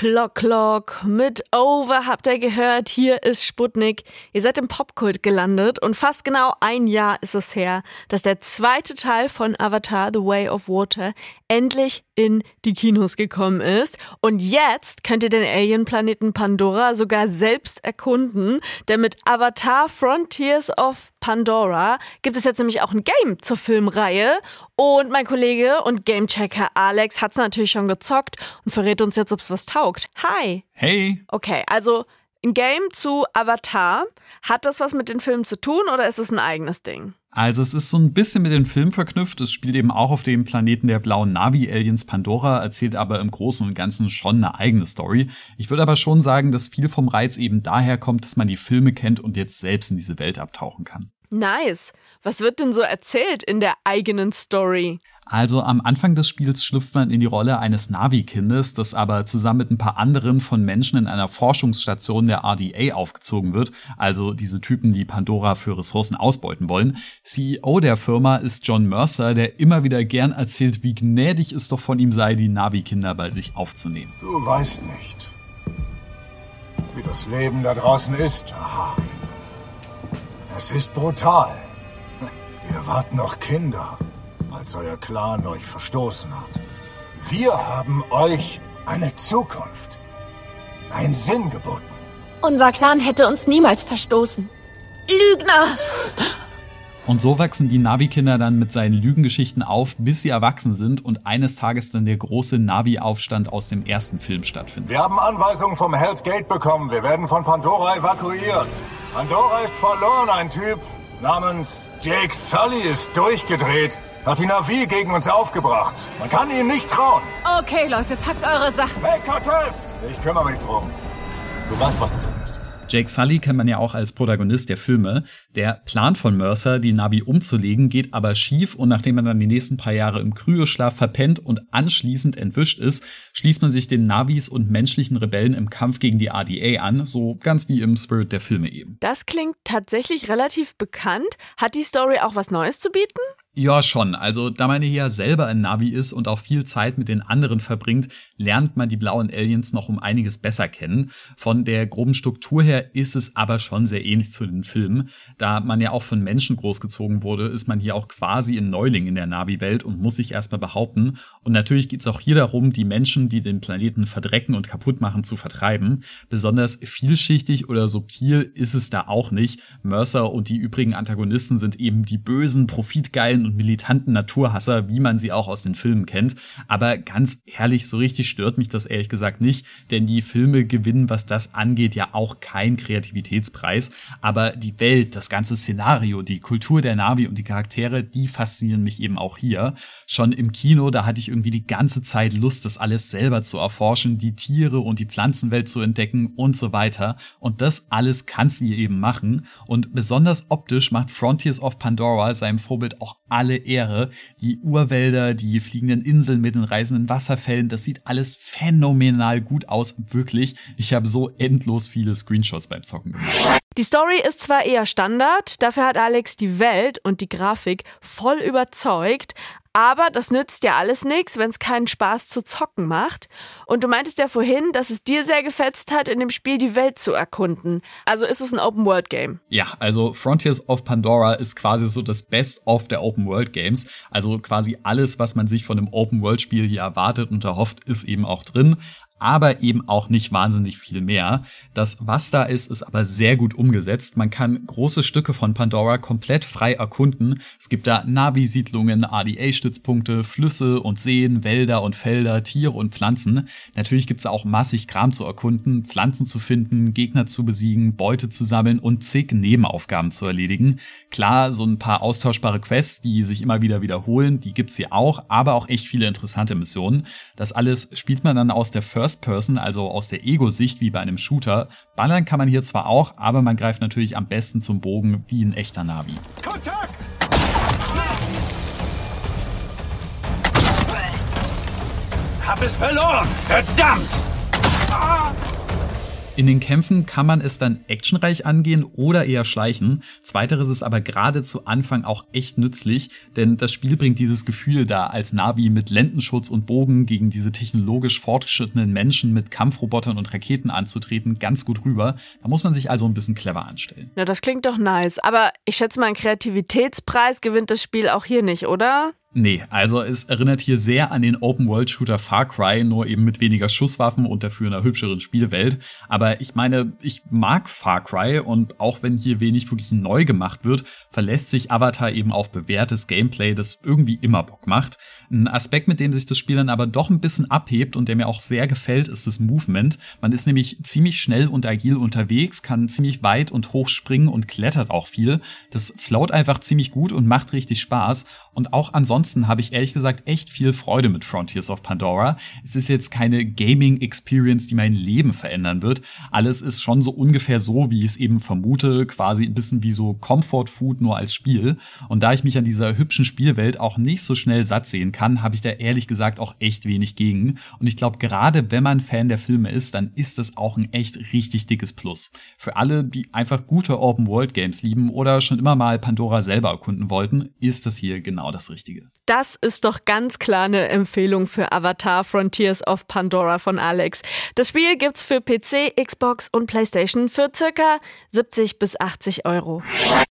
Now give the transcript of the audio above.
Clock Clock mit Over habt ihr gehört, hier ist Sputnik. Ihr seid im Popkult gelandet und fast genau ein Jahr ist es her, dass der zweite Teil von Avatar The Way of Water endlich in die Kinos gekommen ist. Und jetzt könnt ihr den Alien-Planeten Pandora sogar selbst erkunden, denn mit Avatar Frontiers of Pandora gibt es jetzt nämlich auch ein Game zur Filmreihe. Und mein Kollege und Gamechecker Alex hat es natürlich schon gezockt und verrät uns jetzt, ob es was taugt. Hi. Hey. Okay, also ein Game zu Avatar. Hat das was mit den Filmen zu tun oder ist es ein eigenes Ding? Also es ist so ein bisschen mit dem Film verknüpft. Es spielt eben auch auf dem Planeten der blauen Navi-Aliens Pandora, erzählt aber im Großen und Ganzen schon eine eigene Story. Ich würde aber schon sagen, dass viel vom Reiz eben daher kommt, dass man die Filme kennt und jetzt selbst in diese Welt abtauchen kann. Nice. Was wird denn so erzählt in der eigenen Story? Also am Anfang des Spiels schlüpft man in die Rolle eines Navi-Kindes, das aber zusammen mit ein paar anderen von Menschen in einer Forschungsstation der RDA aufgezogen wird, also diese Typen, die Pandora für Ressourcen ausbeuten wollen. CEO der Firma ist John Mercer, der immer wieder gern erzählt, wie gnädig es doch von ihm sei, die Navi-Kinder bei sich aufzunehmen. Du weißt nicht, wie das Leben da draußen ist, Harry. Es ist brutal. Ihr wart noch Kinder als euer Clan euch verstoßen hat. Wir haben euch eine Zukunft, einen Sinn geboten. Unser Clan hätte uns niemals verstoßen. Lügner! Und so wachsen die Navi-Kinder dann mit seinen Lügengeschichten auf, bis sie erwachsen sind und eines Tages dann der große Navi-Aufstand aus dem ersten Film stattfindet. Wir haben Anweisungen vom Hell's Gate bekommen. Wir werden von Pandora evakuiert. Pandora ist verloren. Ein Typ namens Jake Sully ist durchgedreht. Hat die Navi gegen uns aufgebracht. Man kann ihm nicht trauen. Okay, Leute, packt eure Sachen. Hey, Cortez! Ich kümmere mich drum. Du weißt, was du drin ist. Jake Sully kennt man ja auch als Protagonist der Filme. Der Plan von Mercer, die Navi umzulegen, geht aber schief und nachdem man dann die nächsten paar Jahre im Kryoschlaf verpennt und anschließend entwischt ist, schließt man sich den Navis und menschlichen Rebellen im Kampf gegen die RDA an, so ganz wie im Spirit der Filme eben. Das klingt tatsächlich relativ bekannt. Hat die Story auch was Neues zu bieten? Ja, schon. Also, da man hier ja selber ein Navi ist und auch viel Zeit mit den anderen verbringt, lernt man die blauen Aliens noch um einiges besser kennen. Von der groben Struktur her ist es aber schon sehr ähnlich zu den Filmen. Da man ja auch von Menschen großgezogen wurde, ist man hier auch quasi ein Neuling in der Navi-Welt und muss sich erstmal behaupten. Und natürlich geht es auch hier darum, die Menschen, die den Planeten verdrecken und kaputt machen, zu vertreiben. Besonders vielschichtig oder subtil ist es da auch nicht. Mercer und die übrigen Antagonisten sind eben die bösen, profitgeilen und militanten Naturhasser, wie man sie auch aus den Filmen kennt. Aber ganz ehrlich, so richtig stört mich das ehrlich gesagt nicht, denn die Filme gewinnen, was das angeht, ja auch keinen Kreativitätspreis. Aber die Welt, das ganze Szenario, die Kultur der Navi und die Charaktere, die faszinieren mich eben auch hier. Schon im Kino, da hatte ich irgendwie die ganze Zeit Lust, das alles selber zu erforschen, die Tiere und die Pflanzenwelt zu entdecken und so weiter. Und das alles kannst du eben machen. Und besonders optisch macht Frontiers of Pandora seinem Vorbild auch alle Ehre. Die Urwälder, die fliegenden Inseln mit den reisenden Wasserfällen, das sieht alles phänomenal gut aus, wirklich. Ich habe so endlos viele Screenshots beim Zocken gemacht. Die Story ist zwar eher Standard, dafür hat Alex die Welt und die Grafik voll überzeugt, aber das nützt ja alles nichts, wenn es keinen Spaß zu zocken macht. Und du meintest ja vorhin, dass es dir sehr gefetzt hat, in dem Spiel die Welt zu erkunden. Also ist es ein Open-World-Game? Ja, also Frontiers of Pandora ist quasi so das Best of der Open-World-Games. Also quasi alles, was man sich von einem Open-World-Spiel hier erwartet und erhofft, ist eben auch drin aber eben auch nicht wahnsinnig viel mehr. Das, was da ist, ist aber sehr gut umgesetzt. Man kann große Stücke von Pandora komplett frei erkunden. Es gibt da Navi-Siedlungen, ADA-Stützpunkte, Flüsse und Seen, Wälder und Felder, Tiere und Pflanzen. Natürlich gibt es auch massig Kram zu erkunden, Pflanzen zu finden, Gegner zu besiegen, Beute zu sammeln und zig Nebenaufgaben zu erledigen. Klar, so ein paar austauschbare Quests, die sich immer wieder wiederholen, die gibt's hier auch, aber auch echt viele interessante Missionen. Das alles spielt man dann aus der First First Person, also aus der Ego-Sicht wie bei einem Shooter. Ballern kann man hier zwar auch, aber man greift natürlich am besten zum Bogen wie ein echter Navi. Kontakt! Hab es verloren! Verdammt! Ah! In den Kämpfen kann man es dann actionreich angehen oder eher schleichen. Zweiteres ist aber gerade zu Anfang auch echt nützlich, denn das Spiel bringt dieses Gefühl da, als Navi mit Lendenschutz und Bogen gegen diese technologisch fortgeschrittenen Menschen mit Kampfrobotern und Raketen anzutreten, ganz gut rüber. Da muss man sich also ein bisschen clever anstellen. Ja, das klingt doch nice. Aber ich schätze mal, einen Kreativitätspreis gewinnt das Spiel auch hier nicht, oder? Nee, also es erinnert hier sehr an den Open-World-Shooter Far Cry, nur eben mit weniger Schusswaffen und dafür einer hübscheren Spielwelt. Aber ich meine, ich mag Far Cry und auch wenn hier wenig wirklich neu gemacht wird, verlässt sich Avatar eben auf bewährtes Gameplay, das irgendwie immer Bock macht. Ein Aspekt, mit dem sich das Spiel dann aber doch ein bisschen abhebt und der mir auch sehr gefällt, ist das Movement. Man ist nämlich ziemlich schnell und agil unterwegs, kann ziemlich weit und hoch springen und klettert auch viel. Das float einfach ziemlich gut und macht richtig Spaß. Und auch ansonsten habe ich ehrlich gesagt echt viel Freude mit Frontiers of Pandora. Es ist jetzt keine Gaming-Experience, die mein Leben verändern wird. Alles ist schon so ungefähr so, wie ich es eben vermute, quasi ein bisschen wie so Comfort Food nur als Spiel. Und da ich mich an dieser hübschen Spielwelt auch nicht so schnell satt sehen kann, habe ich da ehrlich gesagt auch echt wenig gegen. Und ich glaube, gerade wenn man Fan der Filme ist, dann ist das auch ein echt richtig dickes Plus. Für alle, die einfach gute Open-World-Games lieben oder schon immer mal Pandora selber erkunden wollten, ist das hier genau das Richtige. Das ist doch ganz klar eine Empfehlung für Avatar Frontiers of Pandora von Alex. Das Spiel gibt's für PC, Xbox und PlayStation für circa 70 bis 80 Euro.